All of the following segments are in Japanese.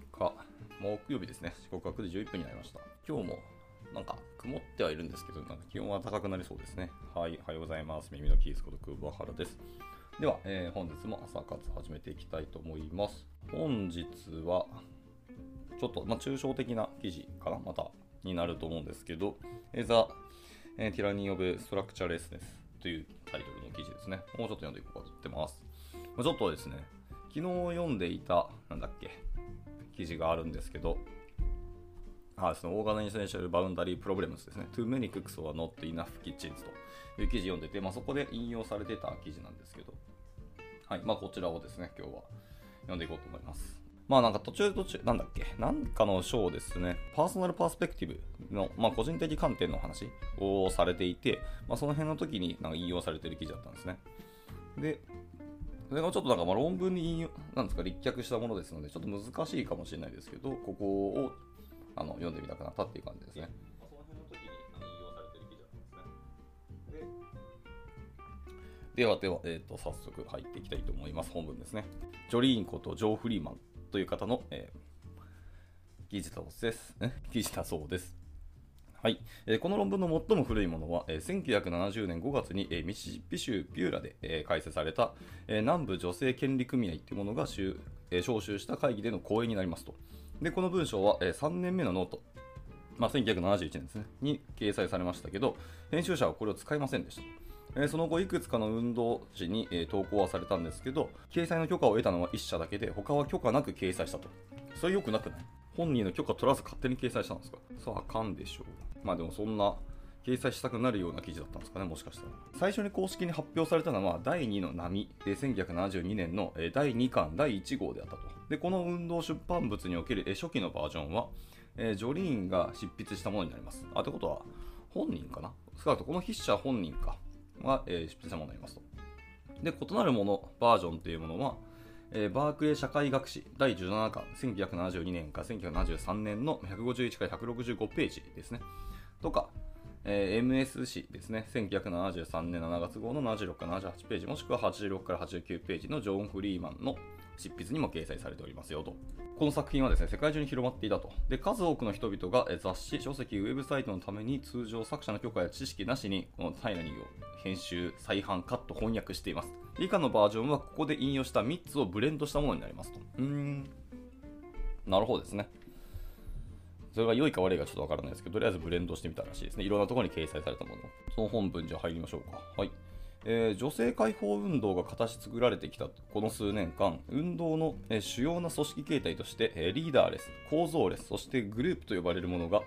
日木曜日ですね。四国学で11分になりました。今日もなんか曇ってはいるんですけど、なんか気温は高くなりそうですね。はい、おはようございます。耳のキースこと久保原です。では、えー本日も朝活始めていきたいと思います。本日は、ちょっと、まあ、抽象的な記事かな、また、になると思うんですけど、えー The、えー、Tyranny of Structurelessness というタイトルの記事ですね。もうちょっと読んでいこうかと思ってます。まちょっとですね、昨日読んでいた、なんだっけ、記事があるんですけど、あその organization boundary problems ですね。Too many cooks or not enough kitchens という記事読んでて、まあ、そこで引用されてた記事なんですけど、はい、まあこちらをですね、今日は読んでいこうと思います。まあなんか途中途中、なんだっけ、なんかの章ですね、 personal perspective の、まあ個人的観点の話をされていて、まあその辺の時になんか引用されてる記事だったんですね。で、それがちょっとなんかまあ論文に引用、なんですか、立脚したものですので、ちょっと難しいかもしれないですけど、ここをあの読んでみたくなったっていう感じですね。で。はでは、えー、と早速入っていきたいと思います。本文ですね。ジョリーンことジョー・フリーマンという方の、えー 記事だそうです。記事だそうです。はい、この論文の最も古いものは、えー1970年5月に、ミシシッピ州ピューラで、開設された、南部女性権利組合というものが、招集した会議での講演になりますと。で、この文章は、えー3年目のノート、まあ、1971年ですね、に掲載されましたけど、編集者はこれを使いませんでした。その後、いくつかの運動誌に、投稿はされたんですけど、掲載の許可を得たのは1社だけで、他は許可なく掲載したと。それ良くなくない？本人の許可取らず勝手に掲載したんですか？そうあかんでしょう。まあでもそんな掲載したくなるような記事だったんですかね、もしかしたら。最初に公式に発表されたのは第2の波で1972年の第2巻第1号であったと。で、この運動出版物における初期のバージョンは、えージョリーンが執筆したものになります。あ、ってことは本人かな？少なくとこの筆者本人かが、えー執筆したものになりますと。で、異なるもの、バージョンというものは、えーバークレー社会学史第17巻、1972年か1973年の151から165ページですね。とか、えー MS 誌ですね、1973年7月号の76から78ページ、もしくは86から89ページのジョーン・フリーマンの執筆にも掲載されておりますよと。この作品はですね、世界中に広まっていたと。で、数多くの人々が雑誌、書籍、ウェブサイトのために通常作者の許可や知識なしに、このタイラニーを編集、再販、カット、翻訳しています。以下のバージョンはここで引用した3つをブレンドしたものになりますと。うーん。なるほどですね。それが良いか悪いかちょっとわからないですけど、とりあえずブレンドしてみたらしいですね。いろんなところに掲載されたもの。その本文じゃ入りましょうか。はい。えー女性解放運動が形作られてきたこの数年間、運動の、えー主要な組織形態として、えーリーダーレス、構造レス、そしてグループと呼ばれるものが、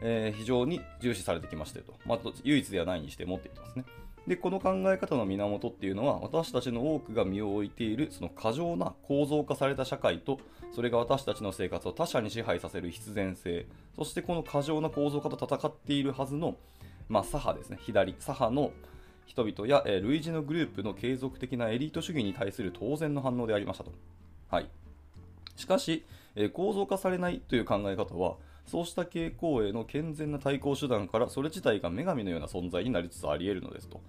え非常に重視されてきましたと。まあ、唯一ではないにして持っていってますね。で、この考え方の源っていうのは、私たちの多くが身を置いている、その過剰な構造化された社会と、それが私たちの生活を他者に支配させる必然性、そしてこの過剰な構造化と戦っているはずの、まあ、左派ですね、左、左派の人々や、えー類似のグループの継続的なエリート主義に対する当然の反応でありましたと。はい。しかし、えー構造化されないという考え方は、そうした傾向への健全な対抗手段からそれ自体が女神のような存在になりつつあり得るのですと。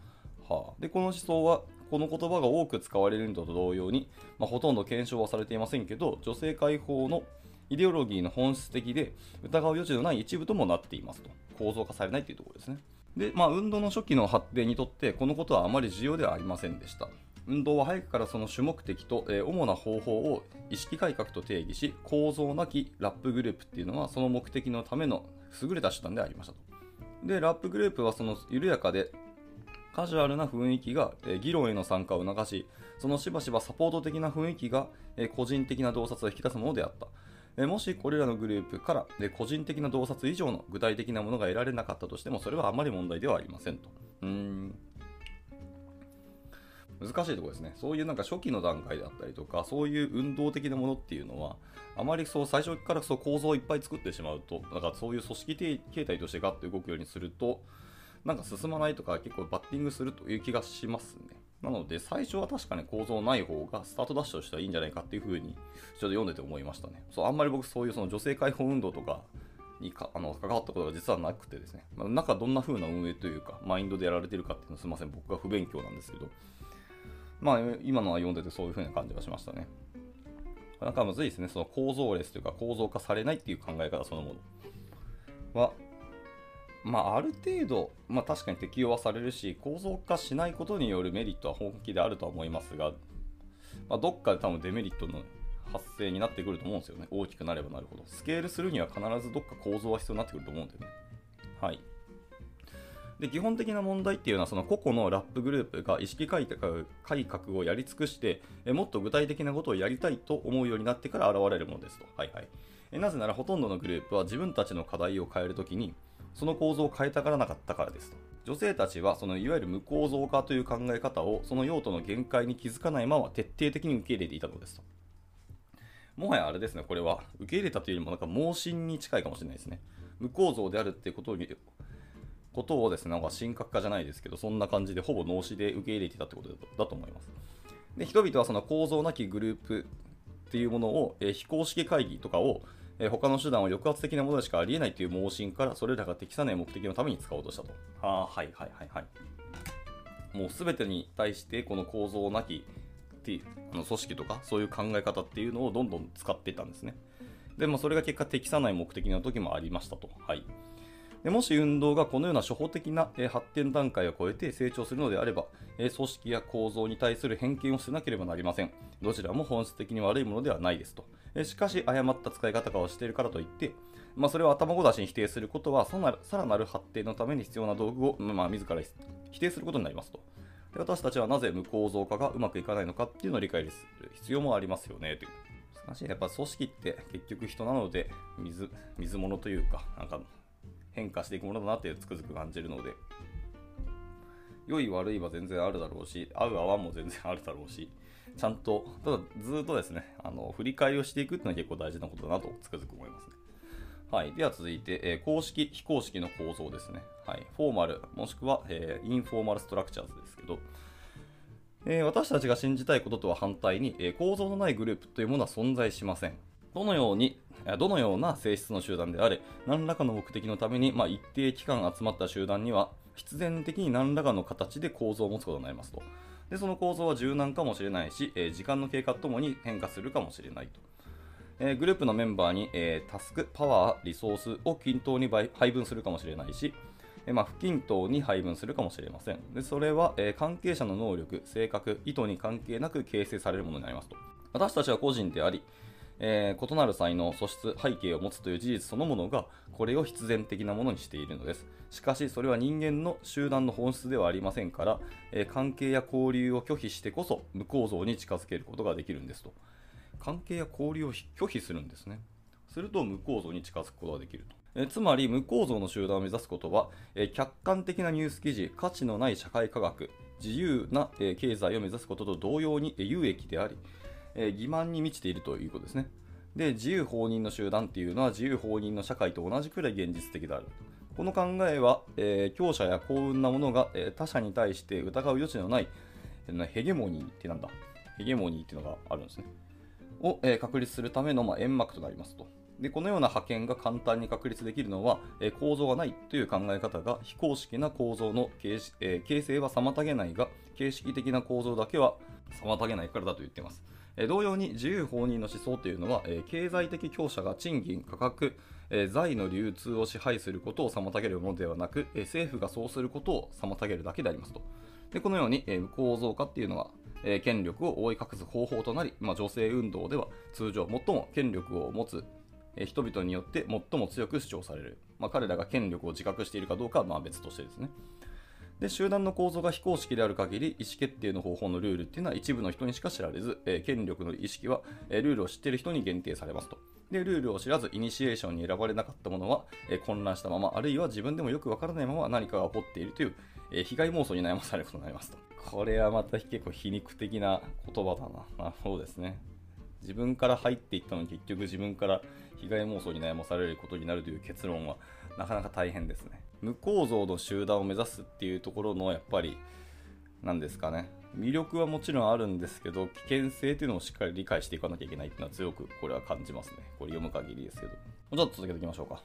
はあ、でこの思想はこの言葉が多く使われるのと同様に、まあ、ほとんど検証はされていませんけど女性解放のイデオロギーの本質的で疑う余地のない一部ともなっていますと。構造化されないというところですね。で、まあ、運動の初期の発展にとってこのことはあまり重要ではありませんでした。運動は早くからその主目的と、えー主な方法を意識改革と定義し構造なきラップグループっていうのはその目的のための優れた手段でありましたと。でラップグループはその緩やかでカジュアルな雰囲気が、えー議論への参加を促しそのしばしばサポート的な雰囲気が、えー個人的な洞察を引き出すものであった。もしこれらのグループから、個人的な洞察以上の具体的なものが得られなかったとしてもそれはあまり問題ではありませんと。うん。難しいとこですね。そういうなんか初期の段階だったりとか、そういう運動的なものっていうのは、あまりそう最初からそう構造をいっぱい作ってしまうと、なんかそういう組織形形態としてガッと動くようにすると、なんか進まないとか結構バッティングするという気がしますね。なので最初は確かに構造ない方がスタートダッシュとしてはいいんじゃないかっていうふうにちょっと読んでて思いましたね。そうあんまり僕そういうその女性解放運動とかにかあの関わったことが実はなくてですね、まあ、中どんな風な運営というかマインドでやられてるかっていうのはすみません僕が不勉強なんですけどまあ今のは読んでてそういう風な感じがしましたね。なんかむずいですね。その構造レスというか構造化されないっていう考え方そのものは、まあ、ある程度、まあ、確かに適用はされるし、構造化しないことによるメリットは本気であるとは思いますが、まあ、どっかで多分デメリットの発生になってくると思うんですよね。大きくなればなるほど。スケールするには必ずどっか構造は必要になってくると思うんだよね。はい。で基本的な問題っていうのはその個々のラップグループが意識改革改革をやり尽くしてえもっと具体的なことをやりたいと思うようになってから現れるものですと。はいはい、えなぜならほとんどのグループは自分たちの課題を変えるときにその構造を変えたがらなかったからですと。女性たちはそのいわゆる無構造化という考え方をその用途の限界に気づかないまま徹底的に受け入れていたのですと。もはやあれですね、これは受け入れたというよりもなんか盲信に近いかもしれないですね。無構造であるっていうことにことをですね、なんか神格化じゃないですけど、そんな感じでほぼ脳死で受け入れてたってことだと思います。で、人々はその構造なきグループっていうものを、えー、非公式会議とかを、えー、他の手段は抑圧的なものでしかありえないという盲信から、それらが適さない目的のために使おうとしたと。あはいはいはいはい。もう全てに対してこの構造なきっていうあの組織とかそういう考え方っていうのをどんどん使っていたんですね。でもそれが結果適さない目的の時もありましたと。はい。でもし運動がこのような初歩的な発展段階を超えて成長するのであれば、組織や構造に対する偏見をしなければなりません。どちらも本質的に悪いものではないですと。しかし、誤った使い方をしているからといって、まあ、それを頭ご出しに否定することは、さらなる発展のために必要な道具を、まあ、自ら否定することになりますと。で私たちはなぜ無構造化がうまくいかないのかっていうのを理解する必要もありますよねという。難しい。やっぱ組織って結局人なので水、水物というか、なんか変化していくものだなってつくづく感じるので、良い悪いは全然あるだろうし、合う合わんも全然あるだろうし、ちゃんと、ただずっとですね、あの振り返りをしていくっていうのは結構大事なことだなとつくづく思いますね。はい。では続いて、えー、公式、非公式の構造ですね。はい。 formal、もしくは、えー、 informal structures ですけど、えー、私たちが信じたいこととは反対に、え構造のないグループというものは存在しません。どのようにどのような性質の集団であれ、何らかの目的のために、まあ、一定期間集まった集団には、必然的に何らかの形で構造を持つことになりますと。でその構造は柔軟かもしれないし、えー、時間の経過ともに変化するかもしれないと。えー、グループのメンバーに、えー、タスク、パワー、リソースを均等に配分するかもしれないし、えまあ、不均等に配分するかもしれません。でそれは、え関係者の能力、性格、意図に関係なく形成されるものになりますと。私たちは個人であり、えー、異なる才能、素質、背景を持つという事実そのものが、これを必然的なものにしているのです。しかし、それは人間の集団の本質ではありませんから、えー、関係や交流を拒否してこそ、無構造に近づけることができるんですと。関係や交流を拒否するんですね。すると、無構造に近づくことができると。えつまり無構造の集団を目指すことは、え客観的なニュース記事、価値のない社会科学、自由な、え経済を目指すことと同様に、え有益であり、えー、欺瞞に満ちているということですね。で、自由放任の集団っていうのは自由放任の社会と同じくらい現実的である。この考えは、えー、強者や幸運なものが、えー、他者に対して疑う余地のない、えー、ヘゲモニーってなんだ？ヘゲモニーっていうのがあるんですね。を、えー、確立するための、まあ、煙幕となりますと。でこのような派遣が簡単に確立できるのは、えー、構造がないという考え方が非公式な構造の形,、えー、形成は妨げないが形式的な構造だけは妨げないからだと言っています。同様に自由放任の思想というのは、経済的強者が賃金、価格、財の流通を支配することを妨げるものではなく、政府がそうすることを妨げるだけでありますと。でこのように、え構造化っていうのは、権力を覆い隠す方法となり、まあ、女性運動では通常最も権力を持つ人々によって最も強く主張される。まあ、彼らが権力を自覚しているかどうかはまあ別としてですね。で集団の構造が非公式である限り意思決定の方法のルールっていうのは一部の人にしか知られず、えー、権力の意識は、えー、ルールを知っている人に限定されますと。でルールを知らずイニシエーションに選ばれなかった者は、えー、混乱したままあるいは自分でもよくわからないまま何かが起こっているという、え被害妄想に悩まされることになりますと。これはまた結構皮肉的な言葉だな。まあそうですね。自分から入っていったのに結局自分から被害妄想に悩まされることになるという結論はなかなか大変ですね。無構造の集団を目指すっていうところのやっぱり何ですかね。魅力はもちろんあるんですけど危険性っていうのをしっかり理解していかなきゃいけないっていうのは強くこれは感じますね。これ読む限りですけど。もうちょっと続けていきましょうか。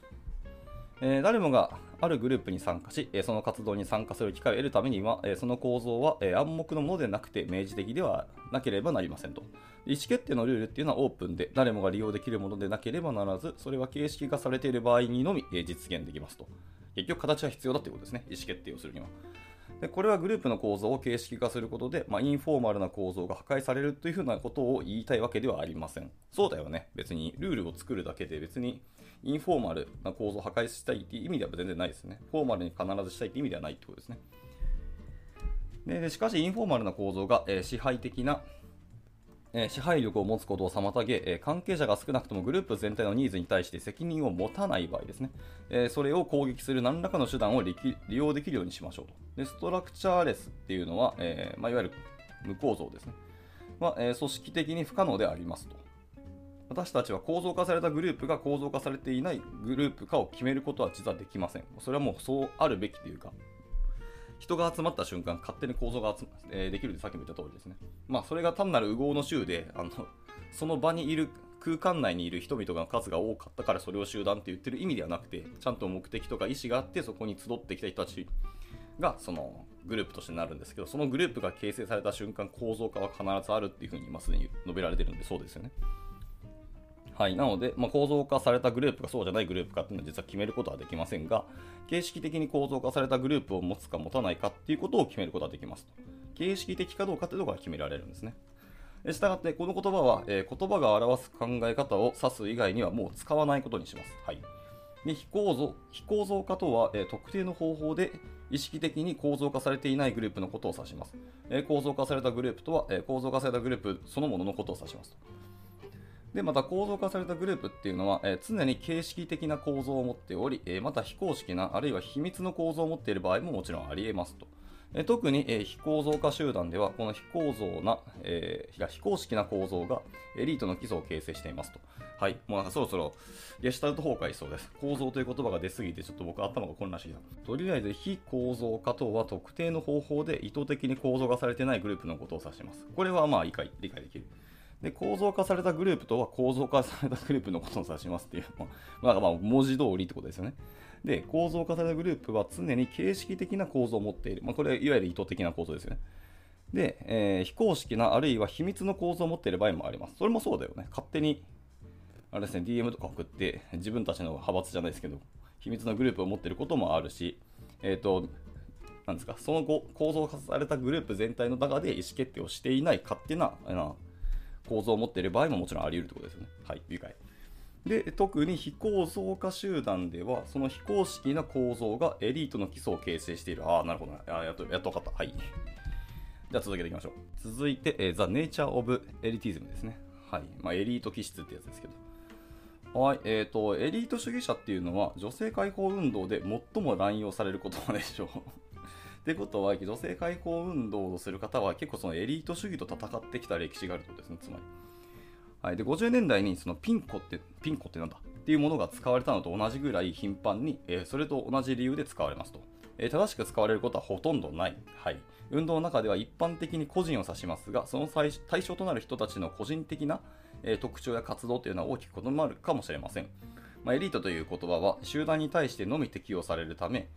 えー、誰もがあるグループに参加し、えその活動に参加する機会を得るためには、えその構造は、え暗黙のものでなくて明示的ではなければなりませんと。意思決定のルールっていうのはオープンで、誰もが利用できるものでなければならず、それは形式化されている場合にのみ、え実現できますと。結局、形は必要だということですね、意思決定をするには。でこれはグループの構造を形式化することで、まあ、インフォーマルな構造が破壊されるというふうなことを言いたいわけではありません。そうだよね。別にルールを作るだけで別にインフォーマルな構造を破壊したいという意味では全然ないですね。フォーマルに必ずしたいという意味ではないということですね。でしかし、インフォーマルな構造が、えー、支配的なえ支配力を持つことを妨げ、え関係者が少なくともグループ全体のニーズに対して責任を持たない場合ですね、えそれを攻撃する何らかの手段を利用できるようにしましょうと。でストラクチャーレスっていうのは、え、まあ、いわゆる無構造ですね。は、え組織的に不可能でありますと。私たちは構造化されたグループが構造化されていないグループかを決めることは実はできません。それはもうそうあるべきというか、人が集まった瞬間、勝手に構造が、えー、できるってさっきも言った通りですね。まあ、それが単なる右合の州で、あの、その場にいる、空間内にいる人々の数が多かったからそれを集団って言ってる意味ではなくて、ちゃんと目的とか意思があって、そこに集ってきた人たちが、その、グループとしてなるんですけど、そのグループが形成された瞬間、構造化は必ずあるっていうふうに今すでに述べられてるんで、そうですよね。はい、なので、まあ、構造化されたグループかそうじゃないグループかっていうのは実は決めることはできませんが、形式的に構造化されたグループを持つか持たないかっていうことを決めることはできますと。形式的かどうかというところが決められるんですね。したがって、この言葉は、えー、言葉が表す考え方を指す以外にはもう使わないことにします。はい。で非構造非構造化とは、えー、特定の方法で意識的に構造化されていないグループのことを指します。えー、構造化されたグループとは、え構造化されたグループそのもののことを指します。で、また構造化されたグループっていうのは、えー、常に形式的な構造を持っており、えー、また非公式な、あるいは秘密の構造を持っている場合ももちろんあり得ますと。えー、特に、え非構造化集団では、この非構造な、え非公式な構造がエリートの基礎を形成していますと。はい。もうなんかそろそろゲシュタルト崩壊しそうです。構造という言葉が出すぎて、ちょっと僕頭が混乱してきた。とりあえず、非構造化とは特定の方法で意図的に構造化されてないグループのことを指します。これはまあ理解理解できる。で、構造化されたグループとは構造化されたグループのことを指しますっていう、まあ、まあ文字通りってことですよね。で、構造化されたグループは常に形式的な構造を持っている。まあ、これいわゆる意図的な構造ですよね。で、えー、非公式なあるいは秘密の構造を持っている場合もあります。それもそうだよね。勝手に、あれですね、DM とか送って自分たちの派閥じゃないですけど、秘密のグループを持っていることもあるし、えっ、ー、と、なんですか、その後、構造化されたグループ全体の中で意思決定をしていない勝手な、な構造を持っている場合ももちろんあり得るということですよね。はい、理解。で、特に非構造化集団では、その非公式な構造がエリートの基礎を形成している。ああ、なるほど、あやっと、やっと分かった。はい。じゃあ続けていきましょう。続いて、えー、The Nature of Elitism ですね。はい。まあ、エリート気質ってやつですけど。はい。えっ、ー、と、エリート主義者っていうのは、女性解放運動で最も乱用される言葉でしょう。ってことは、女性解放運動をする方は結構そのエリート主義と戦ってきた歴史があるとですね、つまり。はい、で50年代にそのピンコって、ピンコってなんだっていうものが使われたのと同じぐらい頻繁に、えー、それと同じ理由で使われますと。えー、正しく使われることはほとんどない。はい。運動の中では一般的に個人を指しますが、その対象となる人たちの個人的な、えー、特徴や活動というのは大きく異なるかもしれません。まあ、エリートという言葉は集団に対してのみ適用されるため、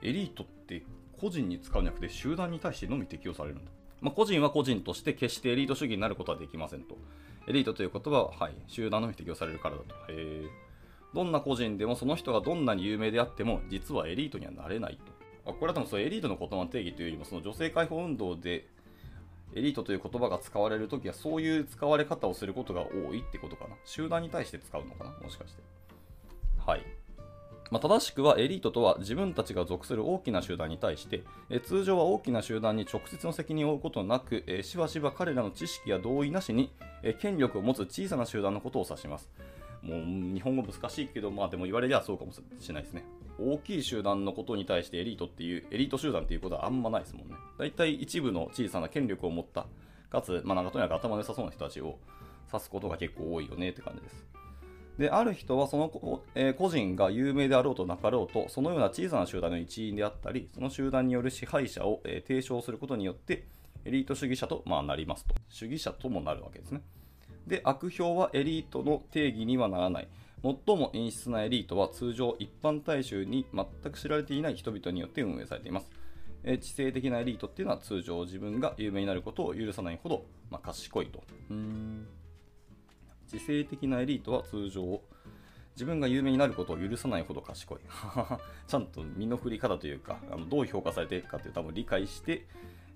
エリートって個人に使うんじゃなくて集団に対してのみ適用されるんだ。まあ、個人は個人として決してエリート主義になることはできませんと。エリートという言葉は、はい、集団のみ適用されるからだと。へどんな個人でもその人がどんなに有名であっても、実はエリートにはなれないと。あこれは多分そのエリートの言葉の定義というよりも、その女性解放運動でエリートという言葉が使われるときは、そういう使われ方をすることが多いってことかな。集団に対して使うのかなもしかして。はい。まあ、正しくはエリートとは自分たちが属する大きな集団に対して、え通常は大きな集団に直接の責任を負うことなく、えしばしば彼らの知識や同意なしに、え権力を持つ小さな集団のことを指します。もう日本語難しいけど、まあでも言われりゃそうかもしれないですね。大きい集団のことに対してエリートっていう、エリート集団っていうことはあんまないですもんね。大体一部の小さな権力を持った、かつ、まあなんかとにかく頭の良さそうな人たちを指すことが結構多いよねって感じです。である人はその、えー、個人が有名であろうとなかろうとそのような小さな集団の一員であったりその集団による支配者を、えー、提唱することによってエリート主義者と、まあ、なりますと主義者ともなるわけですねで悪評はエリートの定義にはならない最も陰湿なエリートは通常一般大衆に全く知られていない人々によって運営されています。えー知性的なエリートっていうのは通常自分が有名になることを許さないほど、まあ、賢いと。うん知性的なエリートは通常自分が有名になることを許さないほど賢い。ちゃんと身の振り方というか、あのどう評価されていくかという多分理解して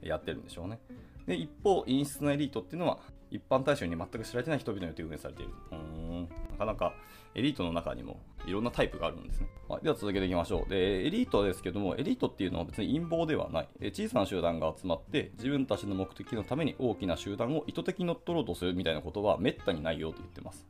やってるんでしょうね。で、一方、陰湿なエリートっていうのは、一般大衆に全く知られてない人々によって運営されている。うん。なかなかエリートの中にもいろんなタイプがあるんですね。はい、では続けていきましょう。で、エリートですけども、エリートっていうのは別に陰謀ではない。え小さな集団が集まって、自分たちの目的のために大きな集団を意図的に乗っ取ろうとするみたいなことは滅多にないよと言ってます。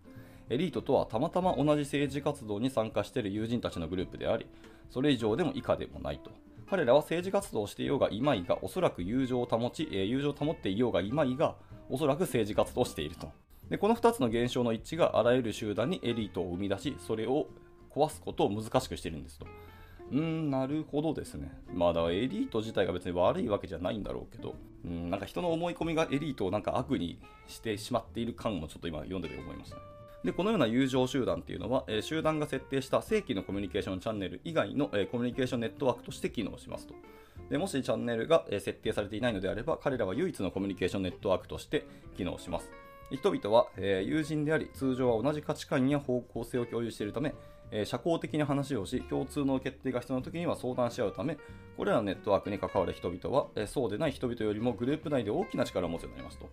エリートとはたまたま同じ政治活動に参加している友人たちのグループであり、それ以上でも以下でもないと。彼らは政治活動をしていようがいまいが、おそらく友情を保ち、え友情を保っていようがいまいが、おそらく政治活動をしていると。でこの2つの現象の一致があらゆる集団にエリートを生み出し、それを壊すことを難しくしているんですと。うん、なるほどですね。まあ、だからエリート自体が別に悪いわけじゃないんだろうけど、うん、なんか人の思い込みがエリートをなんか悪にしてしまっている感もちょっと今読んでて思いましたね。でこのような友情集団っていうのは、えー集団が設定した正規のコミュニケーションチャンネル以外の、えーコミュニケーションネットワークとして機能しますと。でもしチャンネルが、えー設定されていないのであれば、彼らは唯一のコミュニケーションネットワークとして機能します。人々は、えー友人であり、通常は同じ価値観や方向性を共有しているため、えー社交的に話をし、共通の決定が必要な時には相談し合うため、これらのネットワークに関わる人々は、えーそうでない人々よりもグループ内で大きな力を持つようになりますと。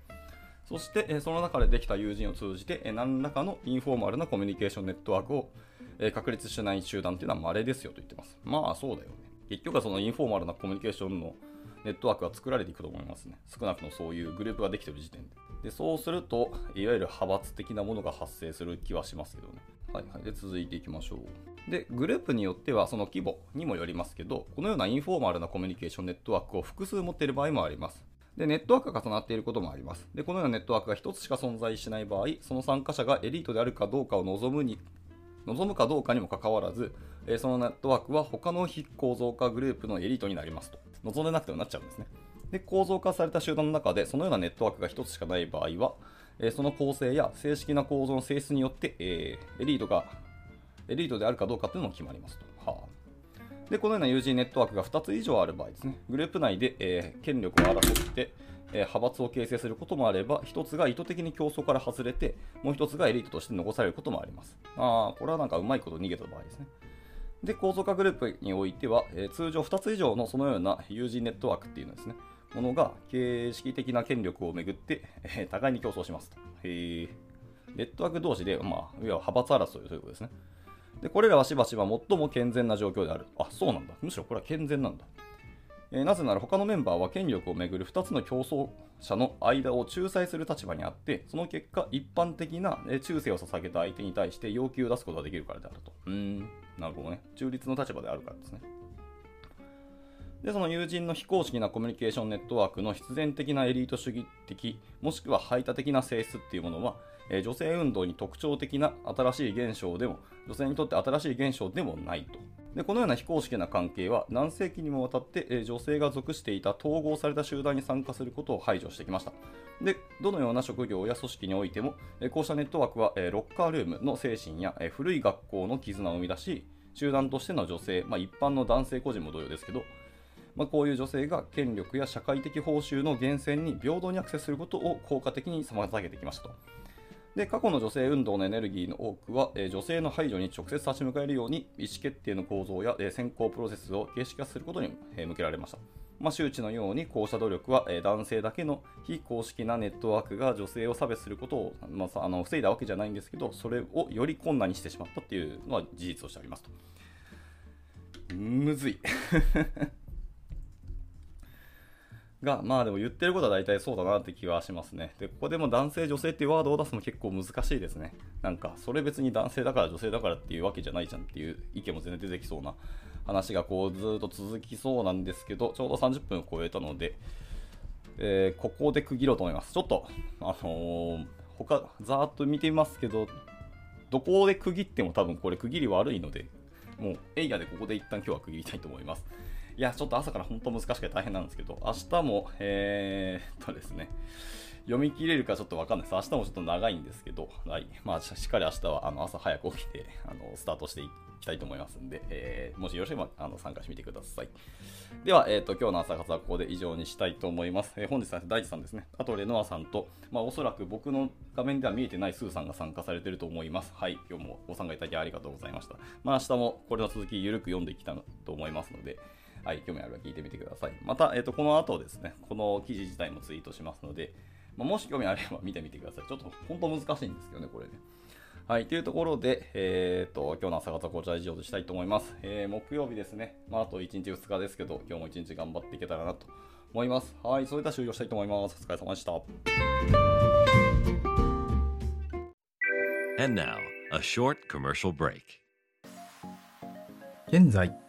そして、えその中でできた友人を通じて、え何らかのインフォーマルなコミュニケーションネットワークを、え確立しない集団というのは稀ですよと言ってます。まあそうだよね。結局はそのインフォーマルなコミュニケーションのネットワークが作られていくと思いますね。少なくともそういうグループができている時点で。で、そうすると、いわゆる派閥的なものが発生する気はしますけどね。はいはい。で、続いていきましょう。で、グループによってはその規模にもよりますけど、このようなインフォーマルなコミュニケーションネットワークを複数持っている場合もあります。で、ネットワークが重なっていることもあります。で、このようなネットワークが1つしか存在しない場合、その参加者がエリートであるかどうかを望むに望むかどうかにもかかわらず、そのネットワークは他の非構造化グループのエリートになりますと。望んでなくてもなっちゃうんですね。で、構造化された集団の中で、そのようなネットワークが1つしかない場合は、えその構成や正式な構造の性質によって、えエリートが、エリートであるかどうかというのも決まりますと。はあ、で、このような友人ネットワークが2つ以上ある場合ですね、グループ内で、えー権力を争って、えー派閥を形成することもあれば、1つが意図的に競争から外れて、もう1つがエリートとして残されることもあります。ああ、これはなんかうまいこと逃げた場合ですね。で、構造化グループにおいては、えー通常2つ以上のそのような友人ネットワークっていうのですね、ものが形式的な権力をめぐって、えー互いに競争しますと。へーネットワーク同士で、まあ、いわゆる派閥争いということですね。で、これらはしばしば最も健全な状況である。あ、そうなんだ。むしろこれは健全なんだ。えーなぜなら他のメンバーは権力をめぐる2つの競争者の間を仲裁する立場にあって、その結果、一般的な忠誠を捧げた相手に対して要求を出すことができるからであると。うん、なるほどね。中立の立場であるからですね。で、その友人の非公式なコミュニケーションネットワークの必然的なエリート主義的、もしくは排他的な性質っていうものは、えー女性運動に特徴的な新しい現象でも、女性にとって新しい現象でもないと。でこのような非公式な関係は何世紀にもわたって、え女性が属していた統合された集団に参加することを排除してきました。でどのような職業や組織においても、えこうしたネットワークは、えロッカールームの精神や、え古い学校の絆を生み出し、集団としての女性、まあ、一般の男性個人も同様ですけど、まあ、こういう女性が権力や社会的報酬の源泉に平等にアクセスすることを効果的に妨げてきましたと。で過去の女性運動のエネルギーの多くは、えー女性の排除に直接立ち向かえるように意思決定の構造や、えー選考プロセスを形式化することに、えー向けられました。まあ、周知のようにこうした努力は、えー男性だけの非公式なネットワークが女性を差別することを、まあ、あの防いだわけじゃないんですけどそれをより困難にしてしまったっていうのは事実としてありますと。むずい。が、まあでも言ってることは大体そうだなって気はしますね。で、ここでも男性、女性っていうワードを出すの結構難しいですね。なんか、それ別に男性だから女性だからっていうわけじゃないじゃんっていう意見も全然出てきそうな話がこうずっと続きそうなんですけど、ちょうど30分を超えたので、えーここで区切ろうと思います。ちょっと、あのー他、ざーっと見てみますけど、どこで区切っても多分これ区切り悪いので、もうエイヤでここで一旦今日は区切りたいと思います。いや、ちょっと朝から本当難しくて大変なんですけど、明日も、えー、っとですね、読み切れるかちょっとわかんないです。明日もちょっと長いんですけど、はい。まあ、しっかり明日はあの朝早く起きて、あの、スタートしていきたいと思いますんで、えー、もしよろしければあの参加してみてください。では、えっ、と、今日の朝活はここで以上にしたいと思います。えー、本日は大地さんですね。あと、レノアさんと、まあ、おそらく僕の画面では見えてないスーさんが参加されてると思います。はい。今日もご参加いただきありがとうございました。まあ、明日もこれの続き、ゆるく読んでいきたいと思いますので、はい、興味あれば聞いてみてください。また、えっ、ー、と、この後ですね、この記事自体もツイートしますので、まあ、もし興味あれば見てみてください。ちょっと本当難しいんですけどね、これね。はい、というところで、えー、っと、今日の朝方はこちら以上としたいと思います。えー、木曜日ですね。まあ、あと1日2日ですけど、今日も1日頑張っていけたらなと思います。はい、それでは終了したいと思います。お疲れ様でした。And now, a short commercial break. 現在、